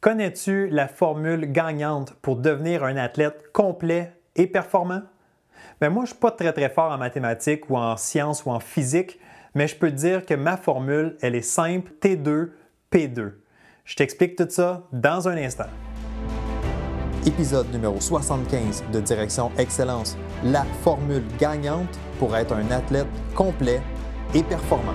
Connais-tu la formule gagnante pour devenir un athlète complet et performant? Ben moi, je ne suis pas très très fort en mathématiques ou en sciences ou en physique, mais je peux te dire que ma formule, elle est simple, T2, P2. Je t'explique tout ça dans un instant. Épisode numéro 75 de Direction Excellence, la formule gagnante pour être un athlète complet et performant.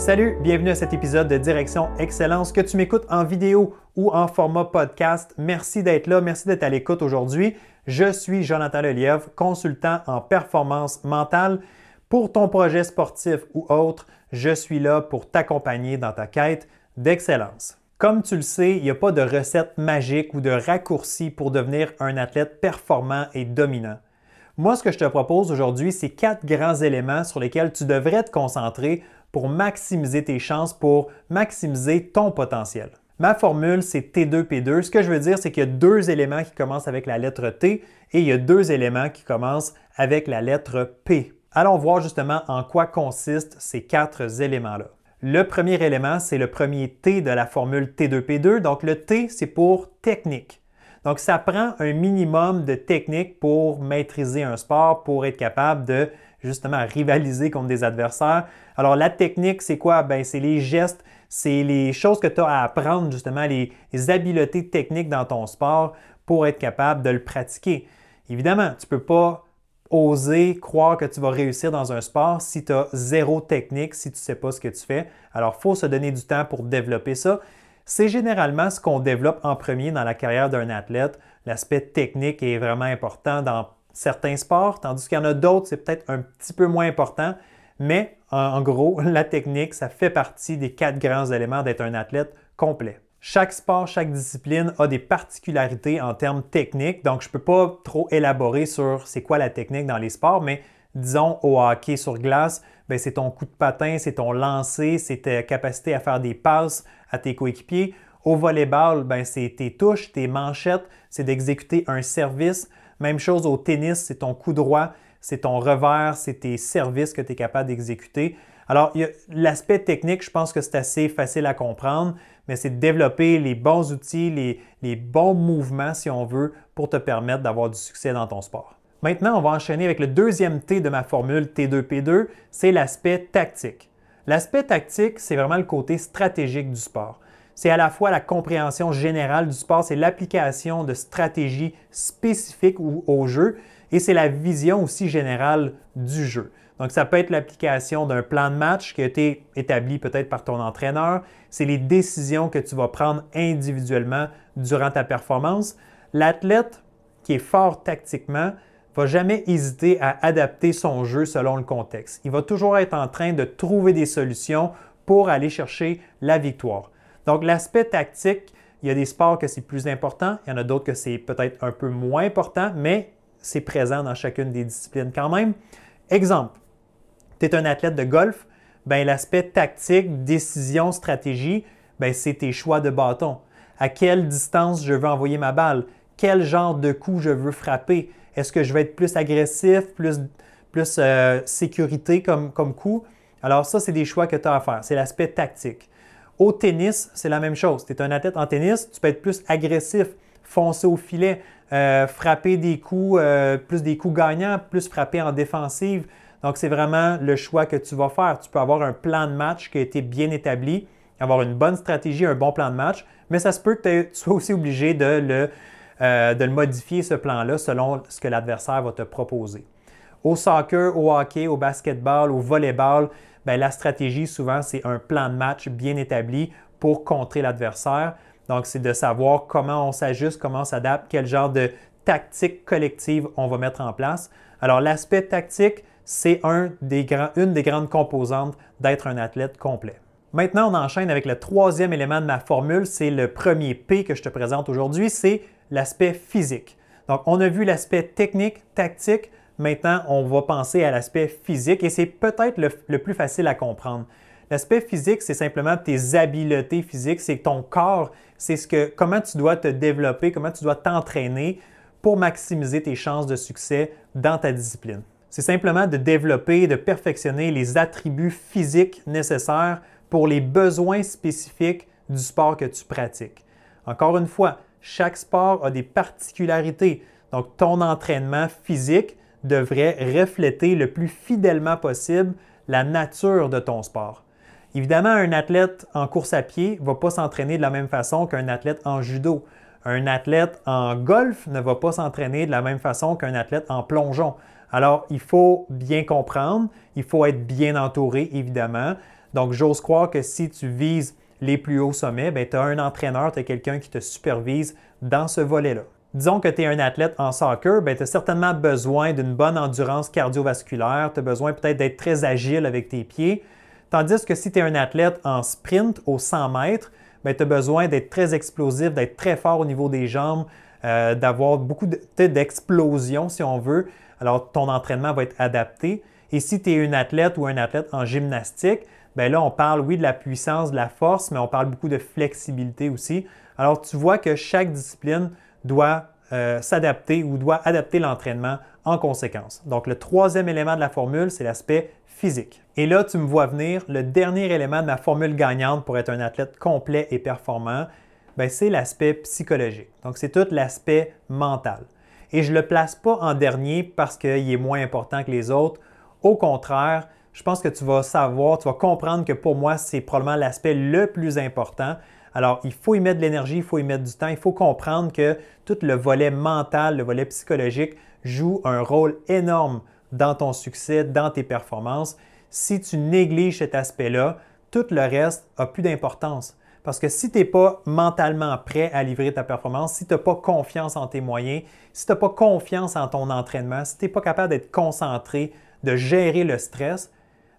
Salut, bienvenue à cet épisode de Direction Excellence. Que tu m'écoutes en vidéo ou en format podcast, merci d'être là, merci d'être à l'écoute aujourd'hui. Je suis Jonathan Lelièvre, consultant en performance mentale. Pour ton projet sportif ou autre, je suis là pour t'accompagner dans ta quête d'excellence. Comme tu le sais, il n'y a pas de recette magique ou de raccourci pour devenir un athlète performant et dominant. Moi, ce que je te propose aujourd'hui, c'est quatre grands éléments sur lesquels tu devrais te concentrer pour maximiser tes chances, pour maximiser ton potentiel. Ma formule, c'est T2P2. Ce que je veux dire, c'est qu'il y a deux éléments qui commencent avec la lettre T et il y a deux éléments qui commencent avec la lettre P. Allons voir justement en quoi consistent ces quatre éléments-là. Le premier élément, c'est le premier T de la formule T2P2. Donc le T, c'est pour technique. Donc ça prend un minimum de technique pour maîtriser un sport, pour être capable de justement rivaliser contre des adversaires. Alors la technique, c'est quoi? Ben, c'est les gestes, c'est les choses que tu as à apprendre, justement, les, habiletés techniques dans ton sport pour être capable de le pratiquer. Évidemment, tu ne peux pas oser croire que tu vas réussir dans un sport si tu as zéro technique, si tu ne sais pas ce que tu fais. Alors, il faut se donner du temps pour développer ça. C'est généralement ce qu'on développe en premier dans la carrière d'un athlète. L'aspect technique est vraiment important dans certains sports, tandis qu'il y en a d'autres, c'est peut-être un petit peu moins important. Mais en, gros, la technique, ça fait partie des quatre grands éléments d'être un athlète complet. Chaque sport, chaque discipline a des particularités en termes techniques, donc je ne peux pas trop élaborer sur c'est quoi la technique dans les sports, mais disons au hockey sur glace, ben, c'est ton coup de patin, c'est ton lancer, c'est ta capacité à faire des passes à tes coéquipiers. Au volleyball, ben, c'est tes touches, tes manchettes, c'est d'exécuter un service. Même chose au tennis, c'est ton coup droit, c'est ton revers, c'est tes services que tu es capable d'exécuter. Alors, l'aspect technique, je pense que c'est assez facile à comprendre, mais c'est de développer les bons outils, les, les bons mouvements, si on veut, pour te permettre d'avoir du succès dans ton sport. Maintenant, on va enchaîner avec le deuxième T de ma formule T2P2, c'est l'aspect tactique. L'aspect tactique, c'est vraiment le côté stratégique du sport c'est à la fois la compréhension générale du sport, c'est l'application de stratégies spécifiques au jeu et c'est la vision aussi générale du jeu. Donc, ça peut être l'application d'un plan de match qui a été établi peut-être par ton entraîneur. C'est les décisions que tu vas prendre individuellement durant ta performance. L'athlète qui est fort tactiquement va jamais hésiter à adapter son jeu selon le contexte. Il va toujours être en train de trouver des solutions pour aller chercher la victoire. Donc, l'aspect tactique, il y a des sports que c'est plus important, il y en a d'autres que c'est peut-être un peu moins important, mais c'est présent dans chacune des disciplines quand même. Exemple, tu es un athlète de golf, ben, l'aspect tactique, décision, stratégie, ben, c'est tes choix de bâton. À quelle distance je veux envoyer ma balle? Quel genre de coup je veux frapper? Est-ce que je vais être plus agressif, plus, plus euh, sécurité comme, comme coup? Alors ça, c'est des choix que tu as à faire. C'est l'aspect tactique. Au tennis, c'est la même chose. Tu es un athlète en tennis, tu peux être plus agressif, foncer au filet, euh, frapper des coups, euh, plus des coups gagnants, plus frapper en défensive. Donc, c'est vraiment le choix que tu vas faire. Tu peux avoir un plan de match qui a été bien établi, avoir une bonne stratégie, un bon plan de match, mais ça se peut que tu sois aussi obligé de le, euh, de le modifier, ce plan-là, selon ce que l'adversaire va te proposer. Au soccer, au hockey, au basketball, au volleyball, ben, la stratégie, souvent, c'est un plan de match bien établi pour contrer l'adversaire. Donc, c'est de savoir comment on s'ajuste, comment on s'adapte, quel genre de tactique collective on va mettre en place. Alors, l'aspect tactique, c'est un une des grandes composantes d'être un athlète complet. Maintenant, on enchaîne avec le troisième élément de ma formule, c'est le premier P que je te présente aujourd'hui, c'est l'aspect physique. Donc, on a vu l'aspect technique, tactique, maintenant on va penser à l'aspect physique et c'est peut-être le, plus facile à comprendre. L'aspect physique, c'est simplement tes habiletés physiques, c'est ton corps, c'est ce que, comment tu dois te développer, comment tu dois t'entraîner pour maximiser tes chances de succès dans ta discipline. C'est simplement de développer, de perfectionner les attributs physiques nécessaires pour les besoins spécifiques du sport que tu pratiques. Encore une fois, chaque sport a des particularités. Donc, ton entraînement physique devrait refléter le plus fidèlement possible la nature de ton sport. Évidemment, un athlète en course à pied ne va pas s'entraîner de la même façon qu'un athlète en judo. Un athlète en golf ne va pas s'entraîner de la même façon qu'un athlète en plongeon. Alors, il faut bien comprendre, il faut être bien entouré, évidemment. Donc, j'ose croire que si tu vises les plus hauts sommets, ben, tu as un entraîneur, tu as quelqu'un qui te supervise dans ce volet-là. Disons que tu es un athlète en soccer, ben, tu as certainement besoin d'une bonne endurance cardiovasculaire, tu as besoin peut-être d'être très agile avec tes pieds. Tandis que si tu es un athlète en sprint au 100 mètres, ben, tu as besoin d'être très explosif, d'être très fort au niveau des jambes, euh, d'avoir beaucoup d'explosion si on veut. Alors ton entraînement va être adapté. Et si tu es une athlète ou un athlète en gymnastique, ben là on parle oui de la puissance, de la force, mais on parle beaucoup de flexibilité aussi. Alors tu vois que chaque discipline doit euh, s'adapter ou doit adapter l'entraînement en conséquence. Donc, le troisième élément de la formule, c'est l'aspect physique. Et là, tu me vois venir, le dernier élément de ma formule gagnante pour être un athlète complet et performant, ben, c'est l'aspect psychologique. Donc, c'est tout l'aspect mental. Et je ne le place pas en dernier parce qu'il est moins important que les autres. Au contraire, je pense que tu vas savoir, tu vas comprendre que pour moi, c'est probablement l'aspect le plus important alors, il faut y mettre de l'énergie, il faut y mettre du temps, il faut comprendre que tout le volet mental, le volet psychologique joue un rôle énorme dans ton succès, dans tes performances. Si tu négliges cet aspect-là, tout le reste n'a plus d'importance. Parce que si tu n'es pas mentalement prêt à livrer ta performance, si tu n'as pas confiance en tes moyens, si tu n'as pas confiance en ton entraînement, si tu n'es pas capable d'être concentré, de gérer le stress,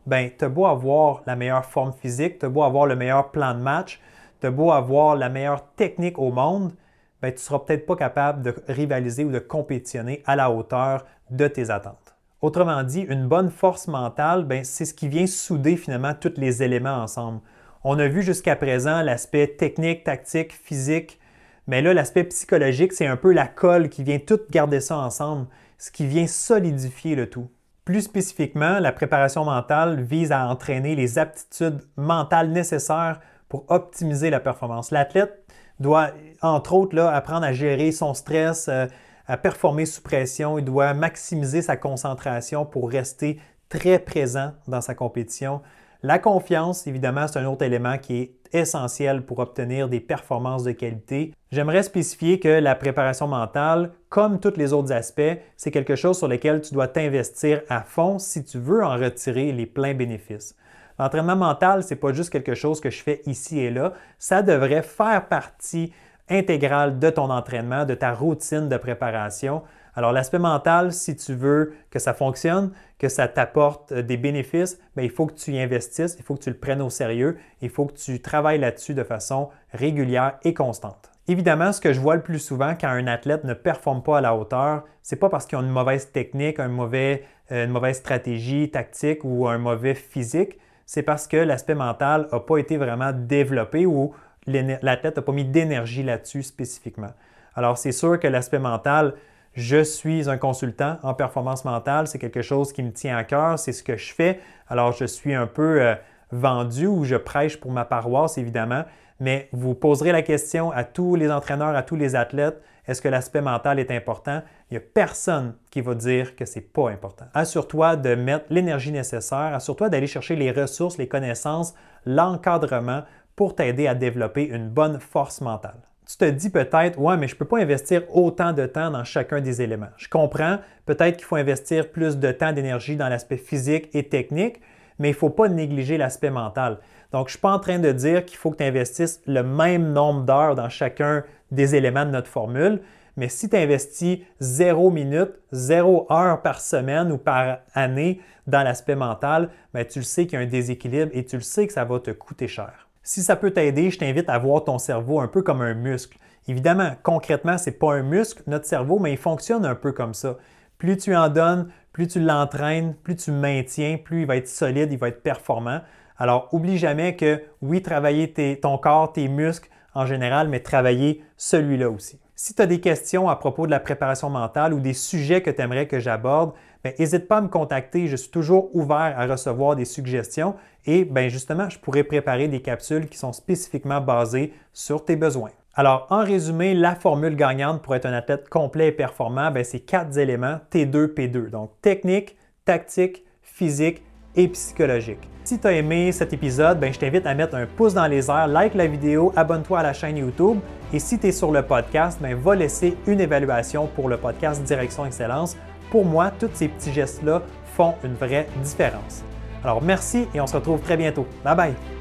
ben tu as beau avoir la meilleure forme physique, tu as beau avoir le meilleur plan de match, tu as beau avoir la meilleure technique au monde, ben, tu ne seras peut-être pas capable de rivaliser ou de compétitionner à la hauteur de tes attentes. Autrement dit, une bonne force mentale, ben, c'est ce qui vient souder finalement tous les éléments ensemble. On a vu jusqu'à présent l'aspect technique, tactique, physique, mais là, l'aspect psychologique, c'est un peu la colle qui vient tout garder ça ensemble, ce qui vient solidifier le tout. Plus spécifiquement, la préparation mentale vise à entraîner les aptitudes mentales nécessaires pour optimiser la performance. L'athlète doit, entre autres, apprendre à gérer son stress, euh, à performer sous pression. Il doit maximiser sa concentration pour rester très présent dans sa compétition. La confiance, évidemment, c'est un autre élément qui est essentiel pour obtenir des performances de qualité. J'aimerais spécifier que la préparation mentale, comme tous les autres aspects, c'est quelque chose sur lequel tu dois t'investir à fond si tu veux en retirer les pleins bénéfices. L'entraînement mental, ce n'est pas juste quelque chose que je fais ici et là. Ça devrait faire partie intégrale de ton entraînement, de ta routine de préparation. Alors l'aspect mental, si tu veux que ça fonctionne, que ça t'apporte des bénéfices, bien, il faut que tu y investisses, il faut que tu le prennes au sérieux, il faut que tu travailles là-dessus de façon régulière et constante. Évidemment, ce que je vois le plus souvent quand un athlète ne performe pas à la hauteur, c'est pas parce qu'il a une mauvaise technique, euh, une mauvaise stratégie tactique ou un mauvais physique, c'est parce que l'aspect mental n'a pas été vraiment développé ou l'athlète n'a pas mis d'énergie là-dessus spécifiquement. Alors, c'est sûr que l'aspect mental, je suis un consultant en performance mentale, c'est quelque chose qui me tient à cœur, c'est ce que je fais. Alors, je suis un peu euh, vendu ou je prêche pour ma paroisse, évidemment, mais vous poserez la question à tous les entraîneurs, à tous les athlètes, est-ce que l'aspect mental est important? Il n'y a personne qui va dire que ce n'est pas important. Assure-toi de mettre l'énergie nécessaire, assure-toi d'aller chercher les ressources, les connaissances, l'encadrement pour t'aider à développer une bonne force mentale. Tu te dis peut-être, ouais, mais je ne peux pas investir autant de temps dans chacun des éléments. Je comprends, peut-être qu'il faut investir plus de temps, d'énergie dans l'aspect physique et technique, mais il ne faut pas négliger l'aspect mental. Donc, je ne suis pas en train de dire qu'il faut que tu investisses le même nombre d'heures dans chacun des éléments de notre formule, mais si tu investis 0 minute, 0 heure par semaine ou par année dans l'aspect mental, ben, tu le sais qu'il y a un déséquilibre et tu le sais que ça va te coûter cher. Si ça peut t'aider, je t'invite à voir ton cerveau un peu comme un muscle. Évidemment, concrètement, ce n'est pas un muscle, notre cerveau, mais il fonctionne un peu comme ça. Plus tu en donnes, plus tu l'entraînes, plus tu maintiens, plus il va être solide, il va être performant. Alors, oublie jamais que oui, travailler ton corps, tes muscles en général, mais travailler celui-là aussi. Si tu as des questions à propos de la préparation mentale ou des sujets que tu aimerais que j'aborde, n'hésite pas à me contacter. Je suis toujours ouvert à recevoir des suggestions et ben, justement, je pourrais préparer des capsules qui sont spécifiquement basées sur tes besoins. Alors, en résumé, la formule gagnante pour être un athlète complet et performant, ben, c'est quatre éléments T2, P2. Donc, technique, tactique, physique et psychologique. Si tu as aimé cet épisode, ben, je t'invite à mettre un pouce dans les airs, like la vidéo, abonne-toi à la chaîne YouTube et si tu es sur le podcast, ben, va laisser une évaluation pour le podcast Direction Excellence. Pour moi, tous ces petits gestes-là font une vraie différence. Alors merci et on se retrouve très bientôt. Bye bye!